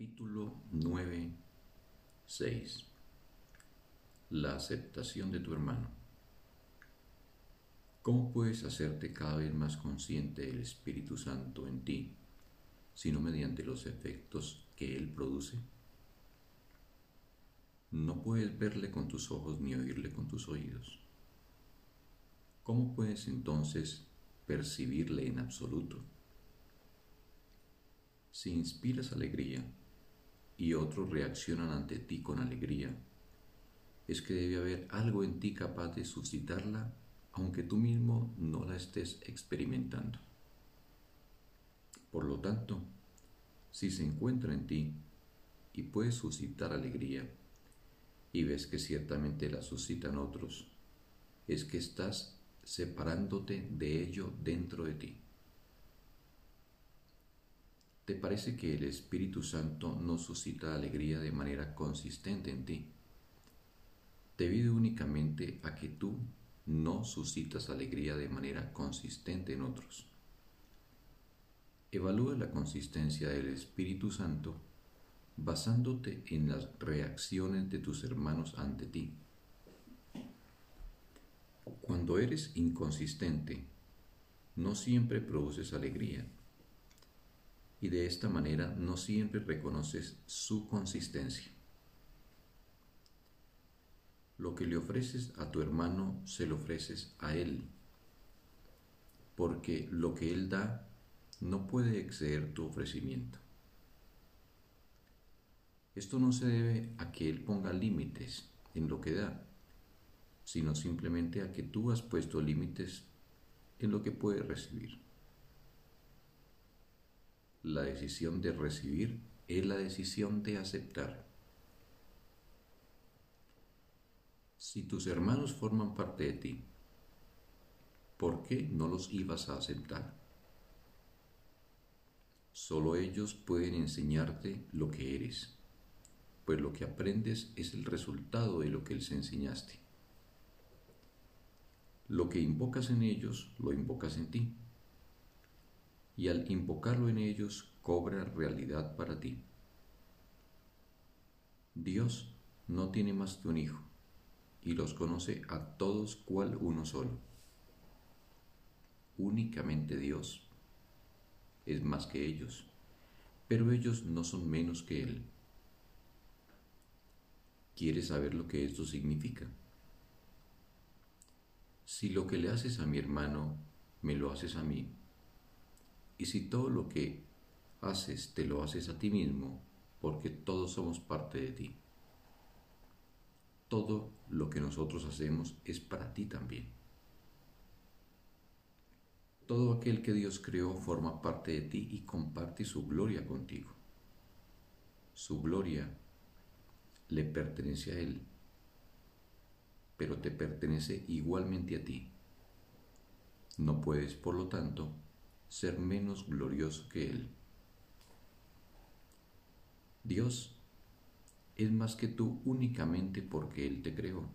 Capítulo 9, 6 La aceptación de tu hermano. ¿Cómo puedes hacerte cada vez más consciente del Espíritu Santo en ti, sino mediante los efectos que Él produce? No puedes verle con tus ojos ni oírle con tus oídos. ¿Cómo puedes entonces percibirle en absoluto? Si inspiras alegría otros reaccionan ante ti con alegría, es que debe haber algo en ti capaz de suscitarla aunque tú mismo no la estés experimentando. Por lo tanto, si se encuentra en ti y puedes suscitar alegría y ves que ciertamente la suscitan otros, es que estás separándote de ello dentro de ti. ¿Te parece que el Espíritu Santo no suscita alegría de manera consistente en ti? Debido únicamente a que tú no suscitas alegría de manera consistente en otros. Evalúa la consistencia del Espíritu Santo basándote en las reacciones de tus hermanos ante ti. Cuando eres inconsistente, no siempre produces alegría y de esta manera no siempre reconoces su consistencia. Lo que le ofreces a tu hermano se lo ofreces a él, porque lo que él da no puede exceder tu ofrecimiento. Esto no se debe a que él ponga límites en lo que da, sino simplemente a que tú has puesto límites en lo que puede recibir. La decisión de recibir es la decisión de aceptar. Si tus hermanos forman parte de ti, ¿por qué no los ibas a aceptar? Solo ellos pueden enseñarte lo que eres, pues lo que aprendes es el resultado de lo que les enseñaste. Lo que invocas en ellos, lo invocas en ti y al invocarlo en ellos cobra realidad para ti. Dios no tiene más que un hijo y los conoce a todos cual uno solo. Únicamente Dios es más que ellos, pero ellos no son menos que Él. ¿Quieres saber lo que esto significa? Si lo que le haces a mi hermano me lo haces a mí, y si todo lo que haces te lo haces a ti mismo, porque todos somos parte de ti. Todo lo que nosotros hacemos es para ti también. Todo aquel que Dios creó forma parte de ti y comparte su gloria contigo. Su gloria le pertenece a Él, pero te pertenece igualmente a ti. No puedes, por lo tanto, ser menos glorioso que Él. Dios es más que tú únicamente porque Él te creó.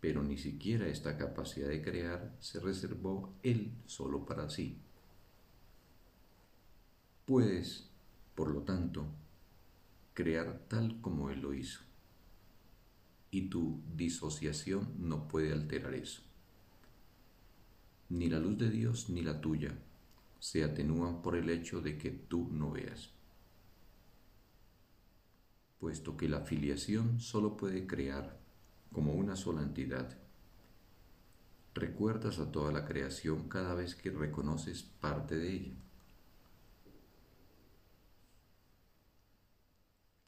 Pero ni siquiera esta capacidad de crear se reservó Él solo para sí. Puedes, por lo tanto, crear tal como Él lo hizo. Y tu disociación no puede alterar eso ni la luz de Dios ni la tuya se atenúan por el hecho de que tú no veas. Puesto que la filiación solo puede crear como una sola entidad, recuerdas a toda la creación cada vez que reconoces parte de ella.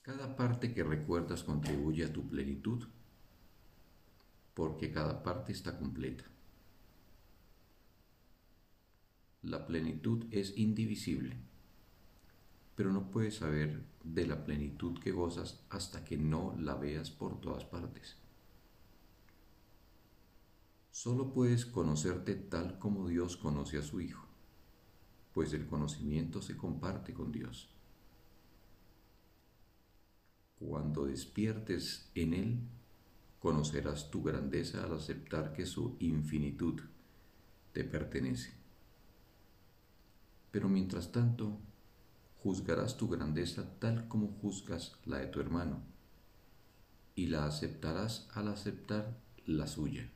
Cada parte que recuerdas contribuye a tu plenitud, porque cada parte está completa. La plenitud es indivisible, pero no puedes saber de la plenitud que gozas hasta que no la veas por todas partes. Solo puedes conocerte tal como Dios conoce a su Hijo, pues el conocimiento se comparte con Dios. Cuando despiertes en Él, conocerás tu grandeza al aceptar que su infinitud te pertenece. Pero mientras tanto, juzgarás tu grandeza tal como juzgas la de tu hermano, y la aceptarás al aceptar la suya.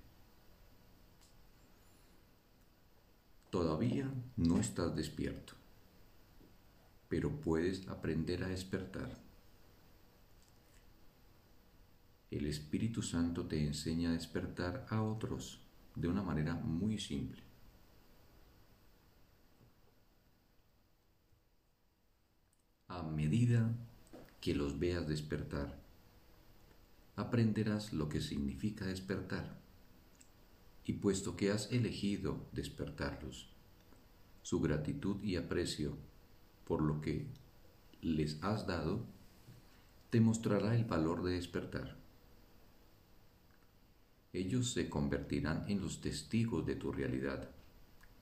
Todavía no estás despierto, pero puedes aprender a despertar. El Espíritu Santo te enseña a despertar a otros de una manera muy simple. A medida que los veas despertar, aprenderás lo que significa despertar. Y puesto que has elegido despertarlos, su gratitud y aprecio por lo que les has dado, te mostrará el valor de despertar ellos se convertirán en los testigos de tu realidad,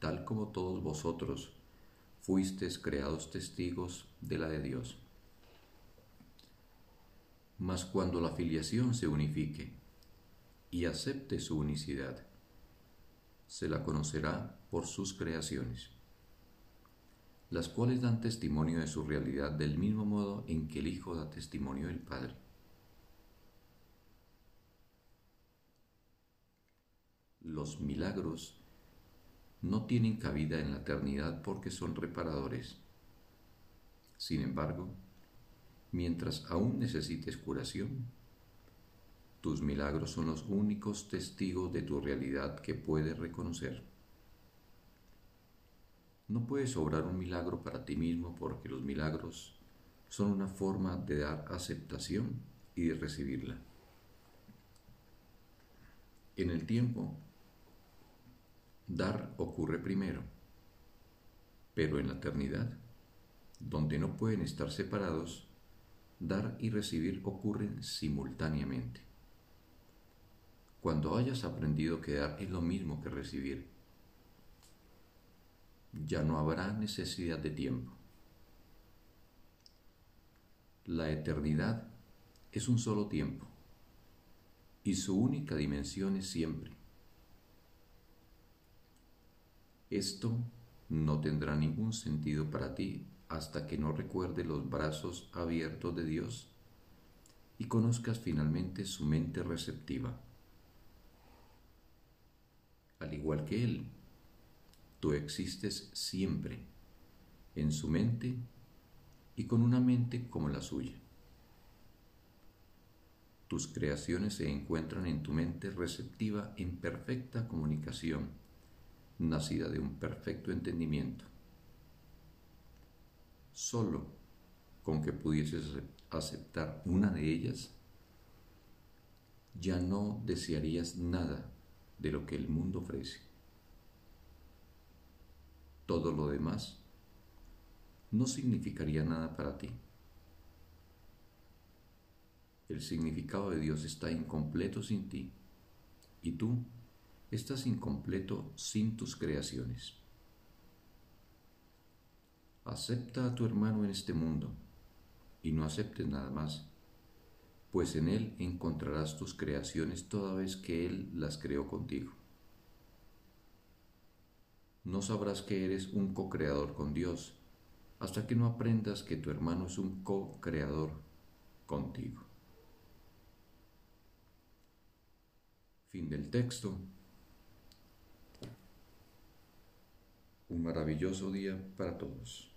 tal como todos vosotros fuisteis creados testigos de la de Dios. Mas cuando la filiación se unifique y acepte su unicidad, se la conocerá por sus creaciones, las cuales dan testimonio de su realidad del mismo modo en que el Hijo da testimonio del Padre. los milagros no tienen cabida en la eternidad porque son reparadores. Sin embargo, mientras aún necesites curación, tus milagros son los únicos testigos de tu realidad que puedes reconocer. No puedes obrar un milagro para ti mismo porque los milagros son una forma de dar aceptación y de recibirla. En el tiempo, Dar ocurre primero, pero en la eternidad, donde no pueden estar separados, dar y recibir ocurren simultáneamente. Cuando hayas aprendido que dar es lo mismo que recibir, ya no habrá necesidad de tiempo. La eternidad es un solo tiempo y su única dimensión es siempre. Esto no tendrá ningún sentido para ti hasta que no recuerde los brazos abiertos de Dios y conozcas finalmente su mente receptiva. Al igual que Él, tú existes siempre en su mente y con una mente como la suya. Tus creaciones se encuentran en tu mente receptiva en perfecta comunicación nacida de un perfecto entendimiento. Solo con que pudieses aceptar una de ellas, ya no desearías nada de lo que el mundo ofrece. Todo lo demás no significaría nada para ti. El significado de Dios está incompleto sin ti y tú estás incompleto sin tus creaciones. Acepta a tu hermano en este mundo y no aceptes nada más, pues en él encontrarás tus creaciones toda vez que él las creó contigo. No sabrás que eres un co-creador con Dios hasta que no aprendas que tu hermano es un co-creador contigo. Fin del texto. Un maravilloso día para todos.